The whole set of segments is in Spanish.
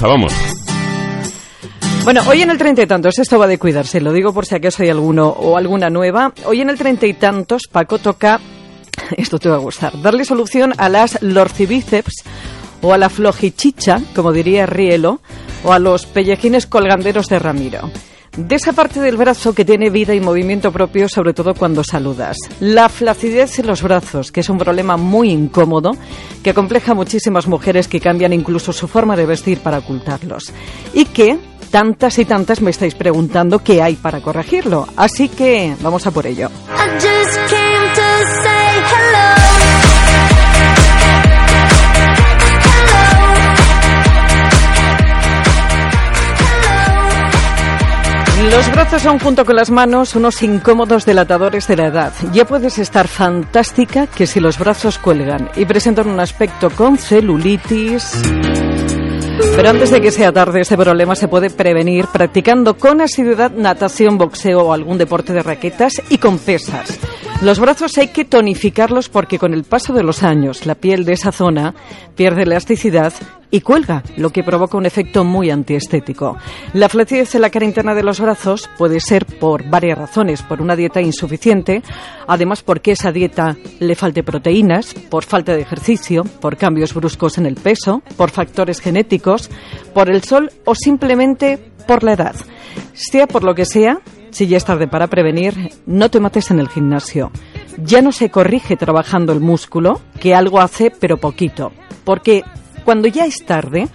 Vamos. Bueno, hoy en el treinta y tantos, esto va de cuidarse, lo digo por si acaso hay alguno o alguna nueva. Hoy en el treinta y tantos, Paco toca, esto te va a gustar, darle solución a las lorcibíceps o a la flojichicha, como diría Rielo, o a los pellejines colganderos de Ramiro de esa parte del brazo que tiene vida y movimiento propio, sobre todo cuando saludas. La flacidez en los brazos, que es un problema muy incómodo, que acompleja a muchísimas mujeres que cambian incluso su forma de vestir para ocultarlos. Y que tantas y tantas me estáis preguntando qué hay para corregirlo. Así que vamos a por ello. Los brazos son junto con las manos unos incómodos delatadores de la edad. Ya puedes estar fantástica que si los brazos cuelgan y presentan un aspecto con celulitis. Pero antes de que sea tarde, este problema se puede prevenir practicando con asiduidad natación, boxeo o algún deporte de raquetas y con pesas. Los brazos hay que tonificarlos porque con el paso de los años la piel de esa zona pierde elasticidad y cuelga, lo que provoca un efecto muy antiestético. La flacidez en la cara interna de los brazos puede ser por varias razones, por una dieta insuficiente, además porque esa dieta le falte proteínas, por falta de ejercicio, por cambios bruscos en el peso, por factores genéticos, por el sol o simplemente por la edad. Sea por lo que sea, si ya es tarde para prevenir, no te mates en el gimnasio. Ya no se corrige trabajando el músculo, que algo hace pero poquito. Porque cuando ya es tarde,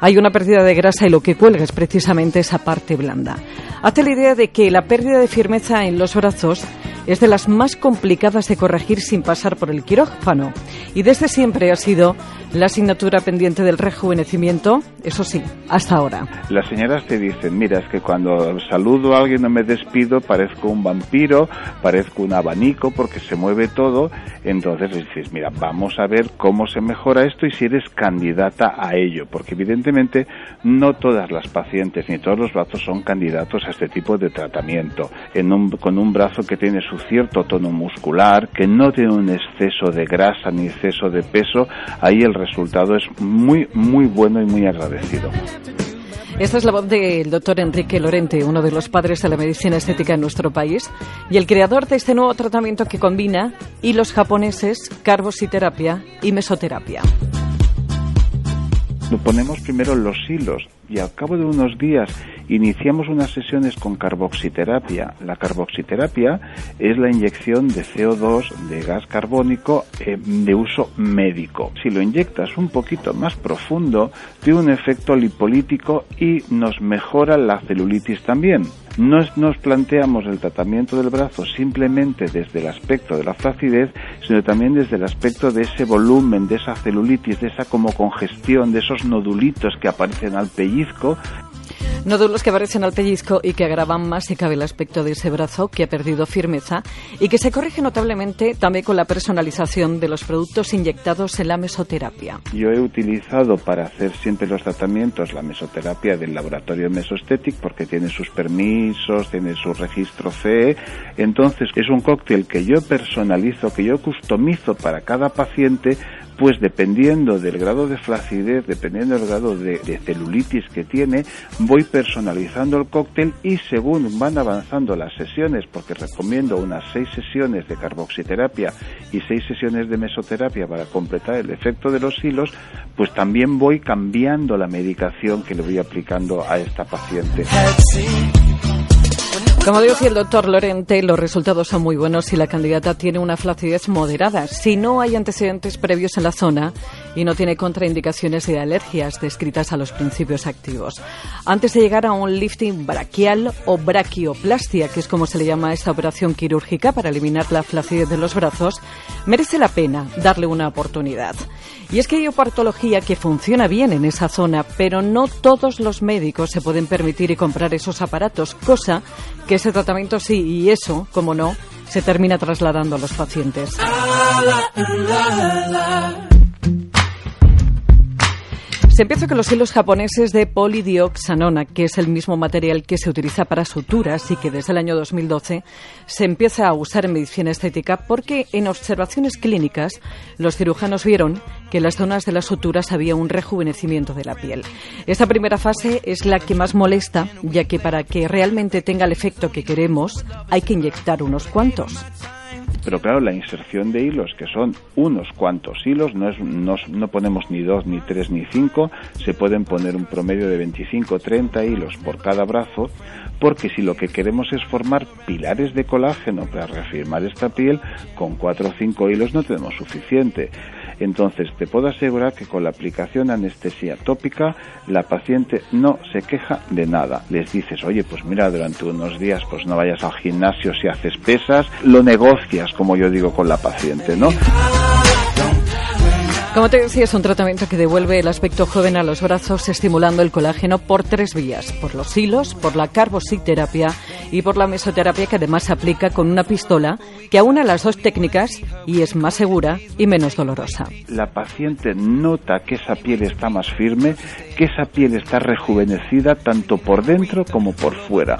hay una pérdida de grasa y lo que cuelga es precisamente esa parte blanda. Hazte la idea de que la pérdida de firmeza en los brazos es de las más complicadas de corregir sin pasar por el quirófano. Y desde siempre ha sido la asignatura pendiente del rejuvenecimiento, eso sí, hasta ahora. Las señoras te dicen, mira, es que cuando saludo a alguien no me despido, parezco un vampiro, parezco un abanico porque se mueve todo. Entonces dices, mira, vamos a ver cómo se mejora esto y si eres candidata a ello, porque evidentemente no todas las pacientes ni todos los brazos son candidatos a este tipo de tratamiento. En un, con un brazo que tiene su cierto tono muscular, que no tiene un exceso de grasa ni exceso de peso, ahí el resultado es muy, muy bueno y muy agradecido. Esta es la voz del doctor Enrique Lorente, uno de los padres de la medicina estética en nuestro país y el creador de este nuevo tratamiento que combina hilos japoneses, carbositerapia y mesoterapia. Ponemos primero los hilos y al cabo de unos días iniciamos unas sesiones con carboxiterapia. La carboxiterapia es la inyección de CO2, de gas carbónico, eh, de uso médico. Si lo inyectas un poquito más profundo, tiene un efecto lipolítico y nos mejora la celulitis también. No nos planteamos el tratamiento del brazo simplemente desde el aspecto de la flacidez, sino también desde el aspecto de ese volumen, de esa celulitis, de esa como congestión, de esos nodulitos que aparecen al pellizco Nódulos que aparecen al pellizco y que agravan más si cabe el aspecto de ese brazo que ha perdido firmeza y que se corrige notablemente también con la personalización de los productos inyectados en la mesoterapia. Yo he utilizado para hacer siempre los tratamientos la mesoterapia del laboratorio Mesoesthetic porque tiene sus permisos, tiene su registro CE. Entonces es un cóctel que yo personalizo, que yo customizo para cada paciente pues dependiendo del grado de flacidez, dependiendo del grado de, celulitis que tiene, voy personalizando el cóctel y según van avanzando las sesiones, porque recomiendo unas seis sesiones de carboxiterapia y seis sesiones de mesoterapia para completar el efecto de los hilos, pues también voy cambiando la medicación que le voy aplicando a esta paciente. Como decía el doctor Lorente, los resultados son muy buenos si la candidata tiene una flacidez moderada. Si no hay antecedentes previos en la zona y no tiene contraindicaciones de alergias descritas a los principios activos. Antes de llegar a un lifting braquial o braquioplastia, que es como se le llama a esta operación quirúrgica para eliminar la flacidez de los brazos, merece la pena darle una oportunidad. Y es que hay opartología que funciona bien en esa zona, pero no todos los médicos se pueden permitir y comprar esos aparatos, cosa que ese tratamiento sí, y eso, como no, se termina trasladando a los pacientes. Se empieza con los hilos japoneses de polidioxanona, que es el mismo material que se utiliza para suturas y que desde el año 2012 se empieza a usar en medicina estética porque en observaciones clínicas los cirujanos vieron que en las zonas de las suturas había un rejuvenecimiento de la piel. Esta primera fase es la que más molesta, ya que para que realmente tenga el efecto que queremos hay que inyectar unos cuantos. Pero claro, la inserción de hilos, que son unos cuantos hilos, no, es, no, no ponemos ni dos, ni tres, ni cinco, se pueden poner un promedio de 25 30 hilos por cada brazo, porque si lo que queremos es formar pilares de colágeno para reafirmar esta piel, con cuatro o cinco hilos no tenemos suficiente. Entonces, te puedo asegurar que con la aplicación de anestesia tópica, la paciente no se queja de nada. Les dices, oye, pues mira, durante unos días, pues no vayas al gimnasio si haces pesas, lo negocias, como yo digo, con la paciente, ¿no? Como te decía, es un tratamiento que devuelve el aspecto joven a los brazos, estimulando el colágeno por tres vías: por los hilos, por la carbositerapia y por la mesoterapia, que además se aplica con una pistola que aúna las dos técnicas y es más segura y menos dolorosa. La paciente nota que esa piel está más firme, que esa piel está rejuvenecida tanto por dentro como por fuera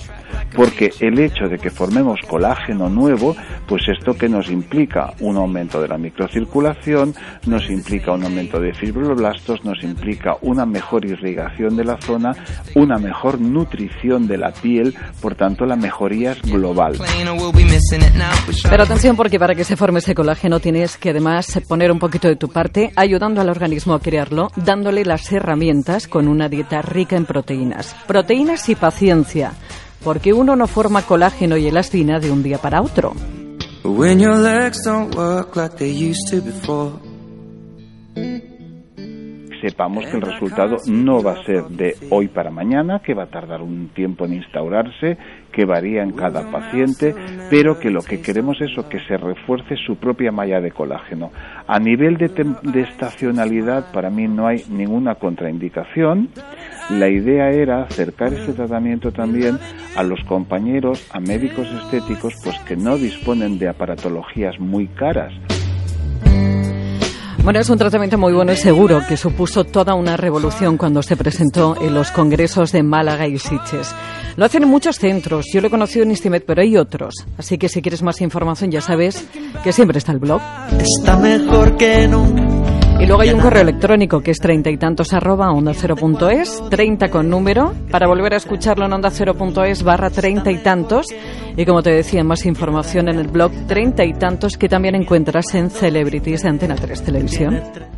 porque el hecho de que formemos colágeno nuevo, pues esto que nos implica un aumento de la microcirculación, nos implica un aumento de fibroblastos, nos implica una mejor irrigación de la zona, una mejor nutrición de la piel, por tanto la mejoría es global. Pero atención porque para que se forme ese colágeno tienes que además poner un poquito de tu parte ayudando al organismo a crearlo, dándole las herramientas con una dieta rica en proteínas. Proteínas y paciencia porque uno no forma colágeno y elastina de un día para otro. sepamos que el resultado no va a ser de hoy para mañana, que va a tardar un tiempo en instaurarse, que varía en cada paciente, pero que lo que queremos es que se refuerce su propia malla de colágeno. A nivel de, de estacionalidad, para mí no hay ninguna contraindicación. La idea era acercar ese tratamiento también a los compañeros, a médicos estéticos, pues que no disponen de aparatologías muy caras bueno, es un tratamiento muy bueno y seguro que supuso toda una revolución cuando se presentó en los congresos de Málaga y Sitges. Lo hacen en muchos centros. Yo lo he conocido en Istimet, pero hay otros. Así que si quieres más información, ya sabes que siempre está el blog. Está mejor que nunca. Y luego hay un correo electrónico que es treinta y tantos arroba onda cero punto es, treinta con número, para volver a escucharlo en onda cero punto es barra treinta y tantos. Y como te decía, más información en el blog treinta y tantos que también encuentras en Celebrities de Antena 3 Televisión.